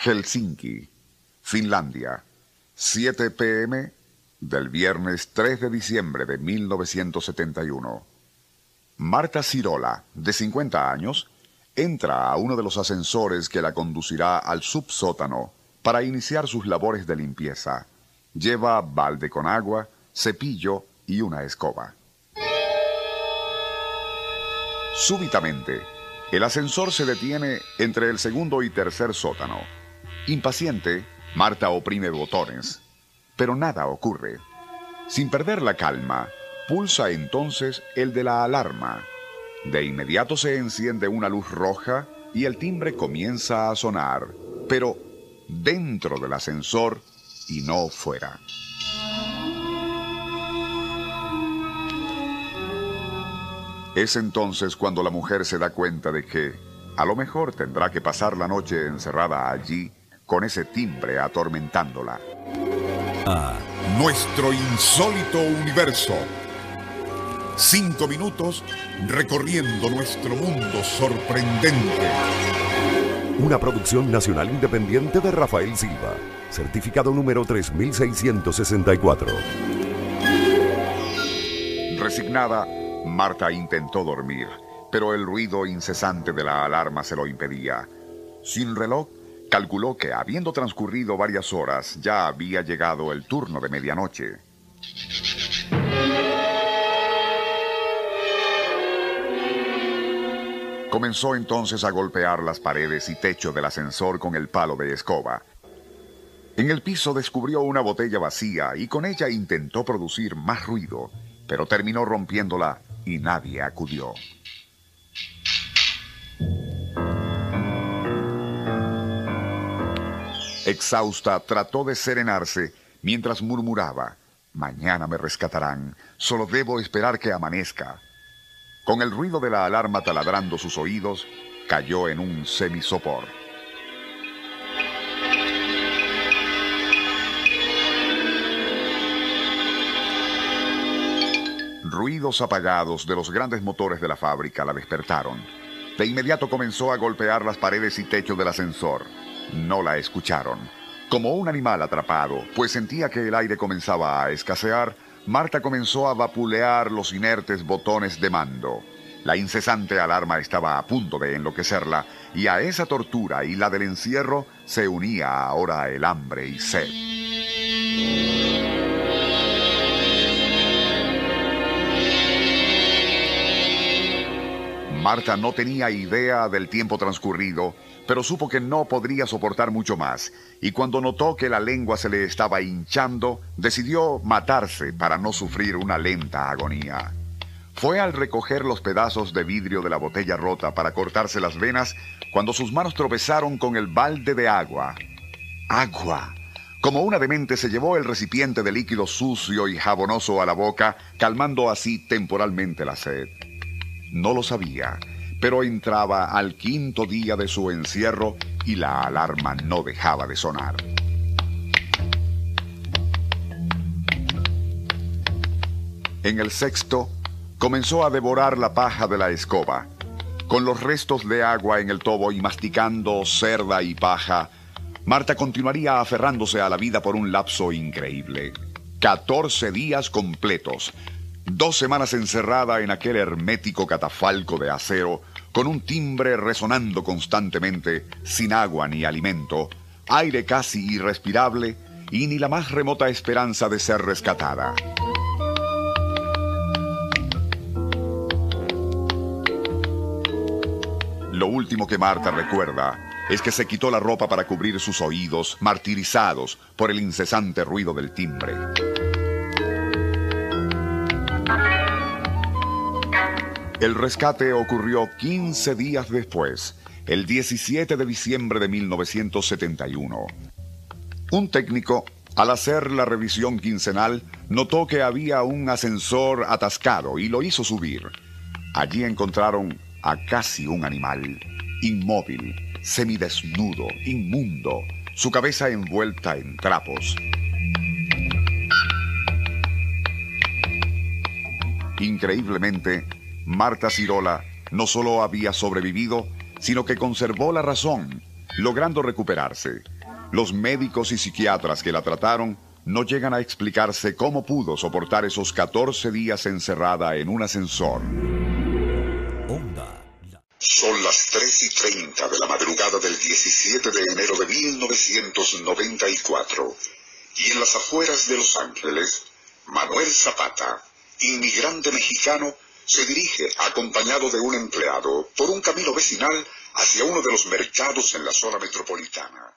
Helsinki, Finlandia, 7 pm del viernes 3 de diciembre de 1971. Marta Cirola, de 50 años, entra a uno de los ascensores que la conducirá al subsótano para iniciar sus labores de limpieza. Lleva balde con agua, cepillo y una escoba. Súbitamente, el ascensor se detiene entre el segundo y tercer sótano. Impaciente, Marta oprime botones, pero nada ocurre. Sin perder la calma, pulsa entonces el de la alarma. De inmediato se enciende una luz roja y el timbre comienza a sonar, pero dentro del ascensor y no fuera. Es entonces cuando la mujer se da cuenta de que a lo mejor tendrá que pasar la noche encerrada allí con ese timbre atormentándola. A nuestro insólito universo. Cinco minutos recorriendo nuestro mundo sorprendente. Una producción nacional independiente de Rafael Silva. Certificado número 3664. Resignada, Marta intentó dormir, pero el ruido incesante de la alarma se lo impedía. Sin reloj, calculó que, habiendo transcurrido varias horas, ya había llegado el turno de medianoche. Comenzó entonces a golpear las paredes y techo del ascensor con el palo de escoba. En el piso descubrió una botella vacía y con ella intentó producir más ruido, pero terminó rompiéndola y nadie acudió. Exhausta, trató de serenarse mientras murmuraba, Mañana me rescatarán, solo debo esperar que amanezca. Con el ruido de la alarma taladrando sus oídos, cayó en un semisopor. Ruidos apagados de los grandes motores de la fábrica la despertaron. De inmediato comenzó a golpear las paredes y techo del ascensor. No la escucharon. Como un animal atrapado, pues sentía que el aire comenzaba a escasear, Marta comenzó a vapulear los inertes botones de mando. La incesante alarma estaba a punto de enloquecerla, y a esa tortura y la del encierro se unía ahora el hambre y sed. Marta no tenía idea del tiempo transcurrido, pero supo que no podría soportar mucho más, y cuando notó que la lengua se le estaba hinchando, decidió matarse para no sufrir una lenta agonía. Fue al recoger los pedazos de vidrio de la botella rota para cortarse las venas cuando sus manos tropezaron con el balde de agua. ¡Agua! Como una demente se llevó el recipiente de líquido sucio y jabonoso a la boca, calmando así temporalmente la sed. No lo sabía, pero entraba al quinto día de su encierro y la alarma no dejaba de sonar. En el sexto, comenzó a devorar la paja de la escoba. Con los restos de agua en el tobo y masticando cerda y paja, Marta continuaría aferrándose a la vida por un lapso increíble. 14 días completos, Dos semanas encerrada en aquel hermético catafalco de acero, con un timbre resonando constantemente, sin agua ni alimento, aire casi irrespirable y ni la más remota esperanza de ser rescatada. Lo último que Marta recuerda es que se quitó la ropa para cubrir sus oídos, martirizados por el incesante ruido del timbre. El rescate ocurrió 15 días después, el 17 de diciembre de 1971. Un técnico, al hacer la revisión quincenal, notó que había un ascensor atascado y lo hizo subir. Allí encontraron a casi un animal, inmóvil, semidesnudo, inmundo, su cabeza envuelta en trapos. Increíblemente, Marta Cirola no solo había sobrevivido, sino que conservó la razón, logrando recuperarse. Los médicos y psiquiatras que la trataron no llegan a explicarse cómo pudo soportar esos 14 días encerrada en un ascensor. Son las 3 y 30 de la madrugada del 17 de enero de 1994 y en las afueras de Los Ángeles, Manuel Zapata, inmigrante mexicano, se dirige acompañado de un empleado por un camino vecinal hacia uno de los mercados en la zona metropolitana.